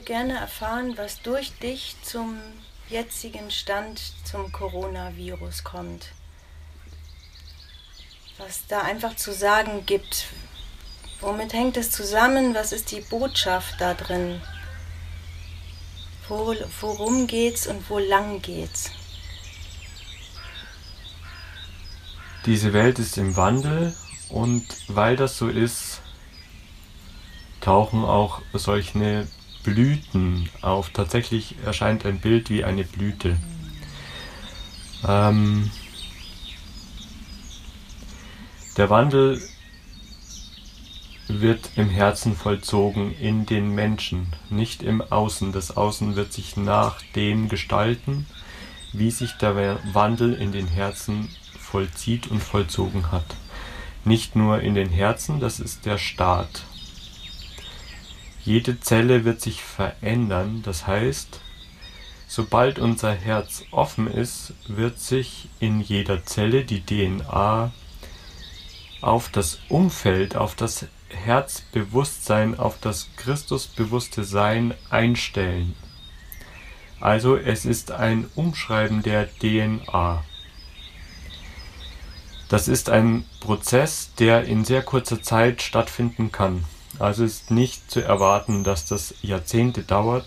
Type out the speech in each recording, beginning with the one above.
gerne erfahren, was durch dich zum jetzigen Stand zum Coronavirus kommt. Was da einfach zu sagen gibt. Womit hängt es zusammen? Was ist die Botschaft da drin? Wo, worum geht's und wo lang geht's? Diese Welt ist im Wandel und weil das so ist, tauchen auch solche Blüten auf. Tatsächlich erscheint ein Bild wie eine Blüte. Ähm, der Wandel wird im Herzen vollzogen, in den Menschen, nicht im Außen. Das Außen wird sich nach dem gestalten, wie sich der Wandel in den Herzen vollzieht und vollzogen hat. Nicht nur in den Herzen, das ist der Staat. Jede Zelle wird sich verändern, das heißt, sobald unser Herz offen ist, wird sich in jeder Zelle die DNA auf das Umfeld, auf das Herzbewusstsein, auf das Christusbewusste Sein einstellen. Also es ist ein Umschreiben der DNA. Das ist ein Prozess, der in sehr kurzer Zeit stattfinden kann. Also ist nicht zu erwarten, dass das Jahrzehnte dauert,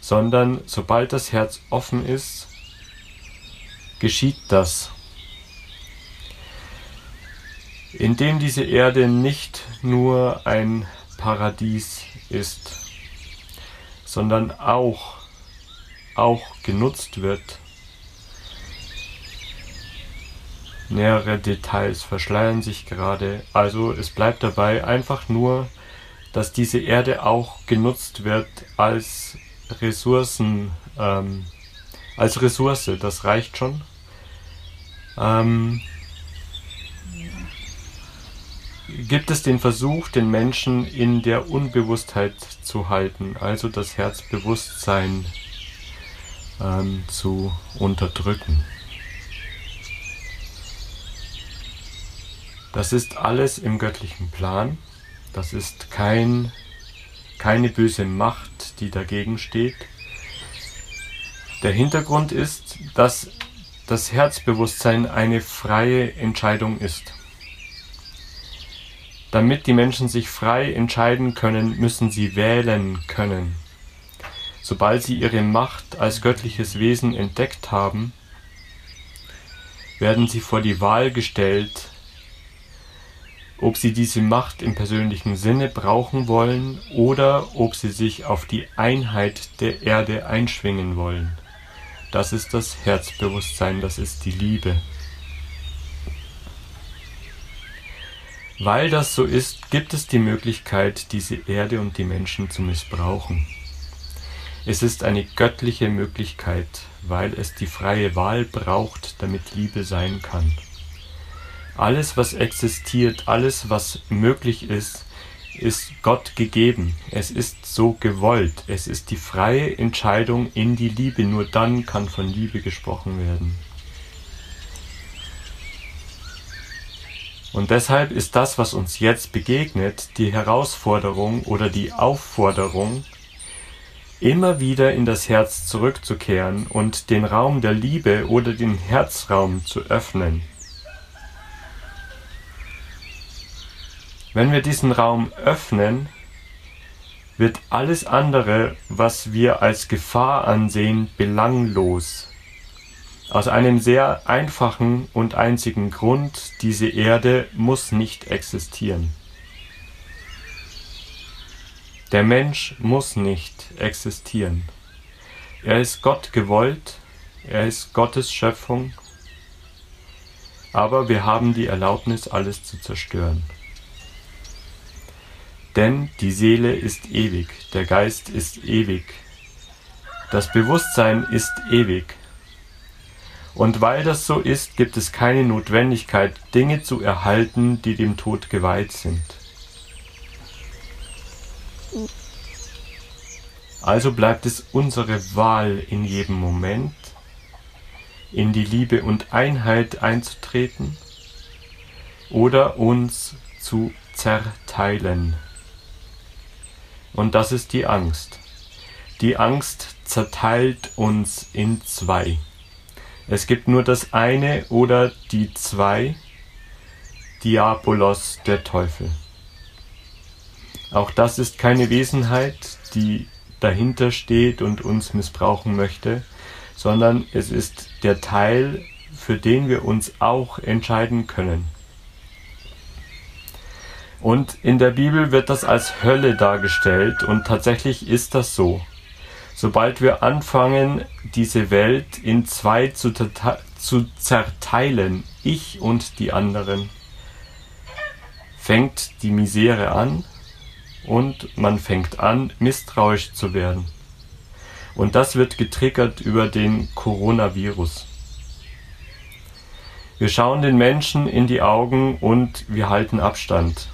sondern sobald das Herz offen ist, geschieht das. Indem diese Erde nicht nur ein Paradies ist, sondern auch, auch genutzt wird. Nähere Details verschleiern sich gerade, also es bleibt dabei einfach nur dass diese Erde auch genutzt wird als Ressourcen, ähm, als Ressource, das reicht schon. Ähm, gibt es den Versuch, den Menschen in der Unbewusstheit zu halten, also das Herzbewusstsein ähm, zu unterdrücken. Das ist alles im göttlichen Plan. Das ist kein, keine böse Macht, die dagegen steht. Der Hintergrund ist, dass das Herzbewusstsein eine freie Entscheidung ist. Damit die Menschen sich frei entscheiden können, müssen sie wählen können. Sobald sie ihre Macht als göttliches Wesen entdeckt haben, werden sie vor die Wahl gestellt, ob sie diese Macht im persönlichen Sinne brauchen wollen oder ob sie sich auf die Einheit der Erde einschwingen wollen. Das ist das Herzbewusstsein, das ist die Liebe. Weil das so ist, gibt es die Möglichkeit, diese Erde und die Menschen zu missbrauchen. Es ist eine göttliche Möglichkeit, weil es die freie Wahl braucht, damit Liebe sein kann. Alles, was existiert, alles, was möglich ist, ist Gott gegeben. Es ist so gewollt. Es ist die freie Entscheidung in die Liebe. Nur dann kann von Liebe gesprochen werden. Und deshalb ist das, was uns jetzt begegnet, die Herausforderung oder die Aufforderung, immer wieder in das Herz zurückzukehren und den Raum der Liebe oder den Herzraum zu öffnen. Wenn wir diesen Raum öffnen, wird alles andere, was wir als Gefahr ansehen, belanglos. Aus einem sehr einfachen und einzigen Grund, diese Erde muss nicht existieren. Der Mensch muss nicht existieren. Er ist Gott gewollt, er ist Gottes Schöpfung, aber wir haben die Erlaubnis, alles zu zerstören. Denn die Seele ist ewig, der Geist ist ewig, das Bewusstsein ist ewig. Und weil das so ist, gibt es keine Notwendigkeit, Dinge zu erhalten, die dem Tod geweiht sind. Also bleibt es unsere Wahl in jedem Moment, in die Liebe und Einheit einzutreten oder uns zu zerteilen. Und das ist die Angst. Die Angst zerteilt uns in zwei. Es gibt nur das eine oder die zwei, Diabolos, der Teufel. Auch das ist keine Wesenheit, die dahinter steht und uns missbrauchen möchte, sondern es ist der Teil, für den wir uns auch entscheiden können. Und in der Bibel wird das als Hölle dargestellt und tatsächlich ist das so. Sobald wir anfangen, diese Welt in zwei zu, zu zerteilen, ich und die anderen, fängt die Misere an und man fängt an, misstrauisch zu werden. Und das wird getriggert über den Coronavirus. Wir schauen den Menschen in die Augen und wir halten Abstand.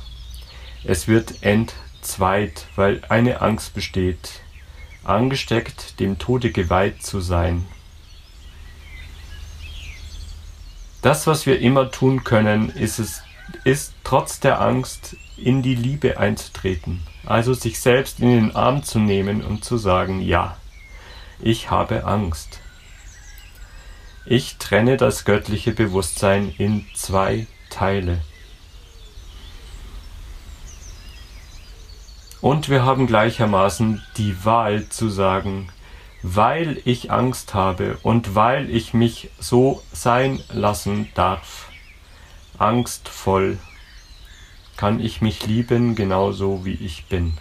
Es wird entzweit, weil eine Angst besteht, angesteckt, dem Tode geweiht zu sein. Das, was wir immer tun können, ist es, ist trotz der Angst in die Liebe einzutreten, also sich selbst in den Arm zu nehmen und zu sagen, ja, ich habe Angst. Ich trenne das göttliche Bewusstsein in zwei Teile. Und wir haben gleichermaßen die Wahl zu sagen, weil ich Angst habe und weil ich mich so sein lassen darf, angstvoll, kann ich mich lieben genauso wie ich bin.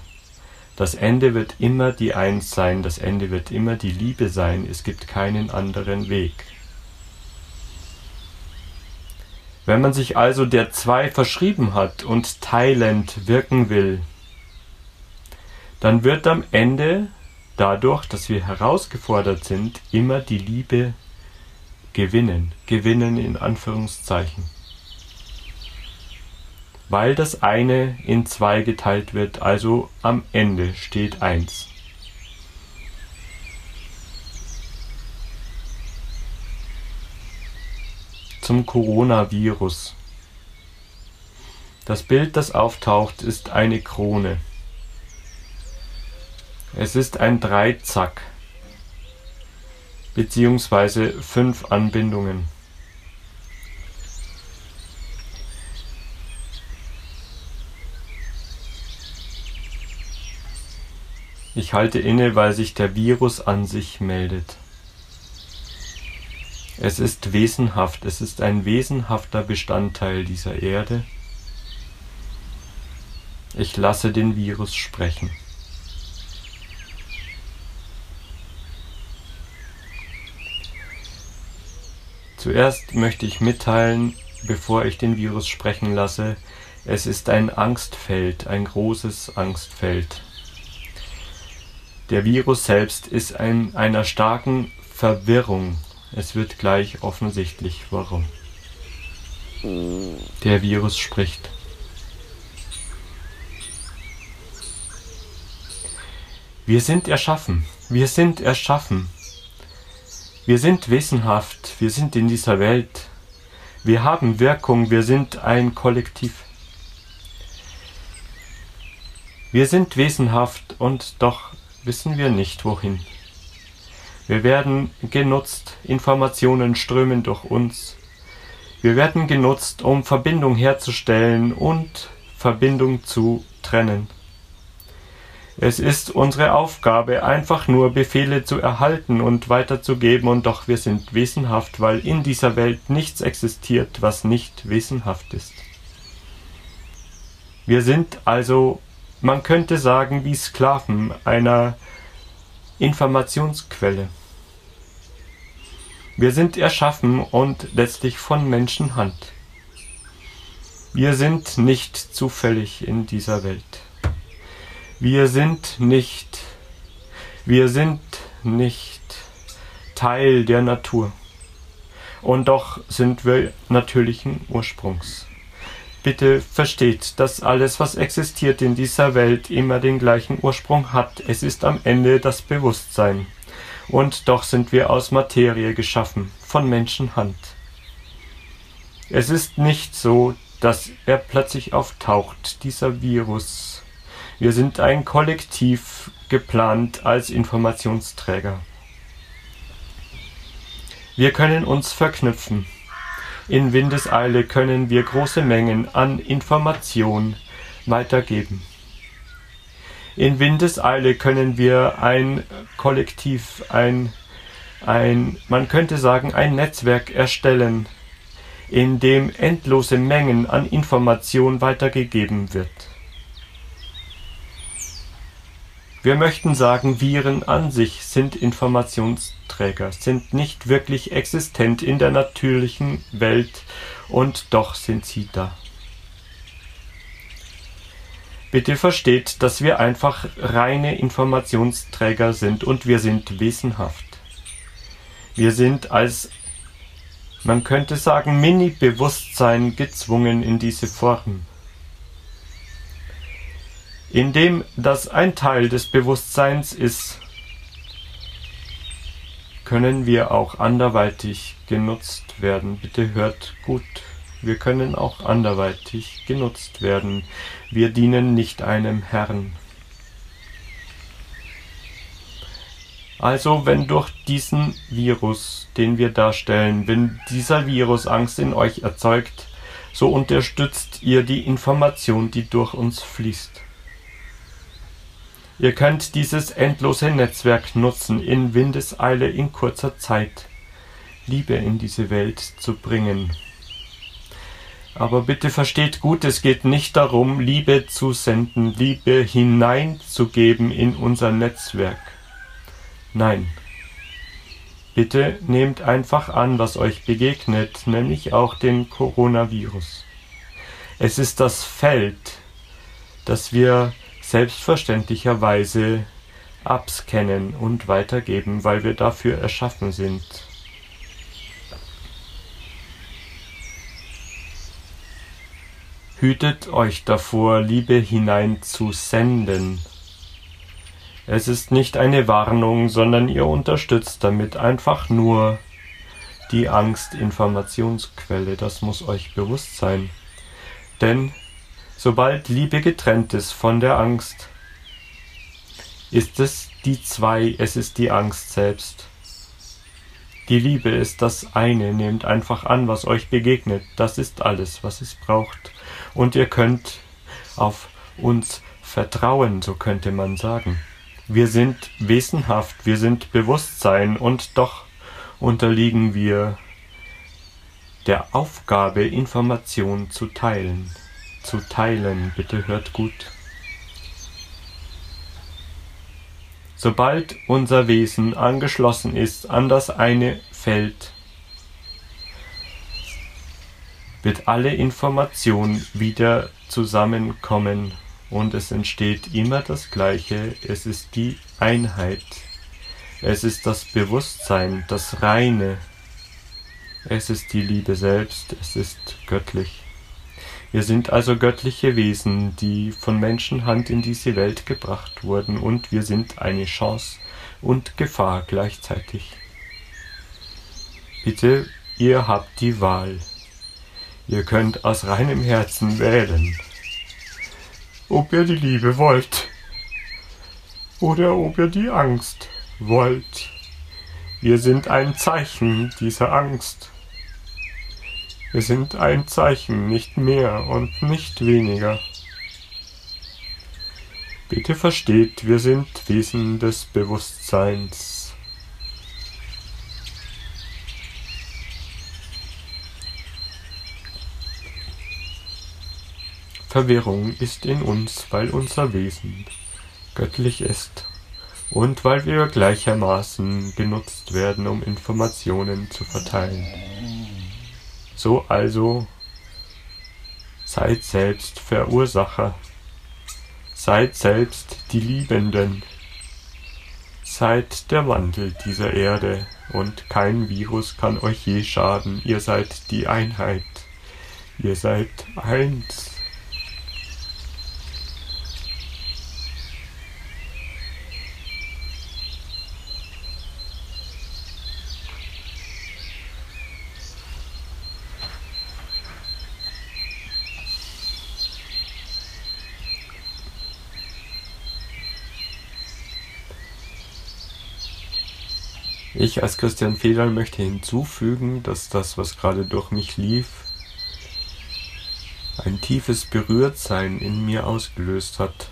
Das Ende wird immer die Eins sein, das Ende wird immer die Liebe sein, es gibt keinen anderen Weg. Wenn man sich also der Zwei verschrieben hat und teilend wirken will, dann wird am Ende dadurch, dass wir herausgefordert sind, immer die Liebe gewinnen. Gewinnen in Anführungszeichen. Weil das eine in zwei geteilt wird, also am Ende steht eins. Zum Coronavirus. Das Bild, das auftaucht, ist eine Krone. Es ist ein Dreizack beziehungsweise fünf Anbindungen. Ich halte inne, weil sich der Virus an sich meldet. Es ist wesenhaft, es ist ein wesenhafter Bestandteil dieser Erde. Ich lasse den Virus sprechen. Zuerst möchte ich mitteilen, bevor ich den Virus sprechen lasse, es ist ein Angstfeld, ein großes Angstfeld. Der Virus selbst ist in einer starken Verwirrung. Es wird gleich offensichtlich, warum. Der Virus spricht. Wir sind erschaffen. Wir sind erschaffen. Wir sind wesenhaft, wir sind in dieser Welt, wir haben Wirkung, wir sind ein Kollektiv. Wir sind wesenhaft und doch wissen wir nicht wohin. Wir werden genutzt, Informationen strömen durch uns. Wir werden genutzt, um Verbindung herzustellen und Verbindung zu trennen. Es ist unsere Aufgabe, einfach nur Befehle zu erhalten und weiterzugeben, und doch wir sind wesenhaft, weil in dieser Welt nichts existiert, was nicht wesenhaft ist. Wir sind also, man könnte sagen, wie Sklaven einer Informationsquelle. Wir sind erschaffen und letztlich von Menschenhand. Wir sind nicht zufällig in dieser Welt. Wir sind nicht, wir sind nicht Teil der Natur. Und doch sind wir natürlichen Ursprungs. Bitte versteht, dass alles, was existiert in dieser Welt, immer den gleichen Ursprung hat. Es ist am Ende das Bewusstsein. Und doch sind wir aus Materie geschaffen, von Menschenhand. Es ist nicht so, dass er plötzlich auftaucht, dieser Virus, wir sind ein Kollektiv geplant als Informationsträger. Wir können uns verknüpfen. In Windeseile können wir große Mengen an Information weitergeben. In Windeseile können wir ein Kollektiv, ein, ein, man könnte sagen, ein Netzwerk erstellen, in dem endlose Mengen an Information weitergegeben wird. Wir möchten sagen, Viren an sich sind Informationsträger, sind nicht wirklich existent in der natürlichen Welt und doch sind sie da. Bitte versteht, dass wir einfach reine Informationsträger sind und wir sind wesenhaft. Wir sind als, man könnte sagen, Mini-Bewusstsein gezwungen in diese Form indem das ein Teil des Bewusstseins ist, können wir auch anderweitig genutzt werden. Bitte hört gut. Wir können auch anderweitig genutzt werden. Wir dienen nicht einem Herrn. Also wenn durch diesen Virus, den wir darstellen, wenn dieser Virus Angst in euch erzeugt, so unterstützt ihr die Information, die durch uns fließt. Ihr könnt dieses endlose Netzwerk nutzen, in Windeseile in kurzer Zeit Liebe in diese Welt zu bringen. Aber bitte versteht gut, es geht nicht darum, Liebe zu senden, Liebe hineinzugeben in unser Netzwerk. Nein. Bitte nehmt einfach an, was euch begegnet, nämlich auch den Coronavirus. Es ist das Feld, das wir selbstverständlicherweise abscannen und weitergeben, weil wir dafür erschaffen sind. Hütet euch davor, Liebe hineinzusenden. Es ist nicht eine Warnung, sondern ihr unterstützt damit einfach nur die Angst-Informationsquelle. Das muss euch bewusst sein. Denn Sobald Liebe getrennt ist von der Angst, ist es die zwei, es ist die Angst selbst. Die Liebe ist das eine, nehmt einfach an, was euch begegnet, das ist alles, was es braucht. Und ihr könnt auf uns vertrauen, so könnte man sagen. Wir sind wesenhaft, wir sind Bewusstsein und doch unterliegen wir der Aufgabe, Information zu teilen zu teilen. Bitte hört gut. Sobald unser Wesen angeschlossen ist an das eine Feld, wird alle Information wieder zusammenkommen und es entsteht immer das Gleiche. Es ist die Einheit. Es ist das Bewusstsein, das Reine. Es ist die Liebe selbst. Es ist göttlich. Wir sind also göttliche Wesen, die von Menschenhand in diese Welt gebracht wurden, und wir sind eine Chance und Gefahr gleichzeitig. Bitte, ihr habt die Wahl. Ihr könnt aus reinem Herzen wählen, ob ihr die Liebe wollt oder ob ihr die Angst wollt. Wir sind ein Zeichen dieser Angst. Wir sind ein Zeichen, nicht mehr und nicht weniger. Bitte versteht, wir sind Wesen des Bewusstseins. Verwirrung ist in uns, weil unser Wesen göttlich ist und weil wir gleichermaßen genutzt werden, um Informationen zu verteilen. So also seid selbst Verursacher, seid selbst die Liebenden, seid der Wandel dieser Erde und kein Virus kann euch je schaden, ihr seid die Einheit, ihr seid eins. Ich als Christian Federl möchte hinzufügen, dass das, was gerade durch mich lief, ein tiefes Berührtsein in mir ausgelöst hat.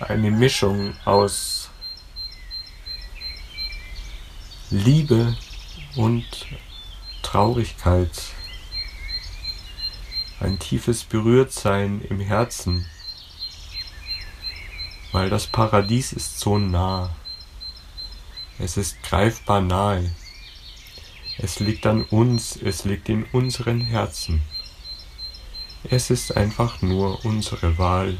Eine Mischung aus Liebe und Traurigkeit. Ein tiefes Berührtsein im Herzen weil das Paradies ist so nah. Es ist greifbar nahe. Es liegt an uns, es liegt in unseren Herzen. Es ist einfach nur unsere Wahl.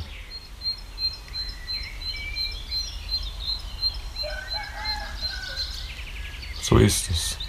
So ist es.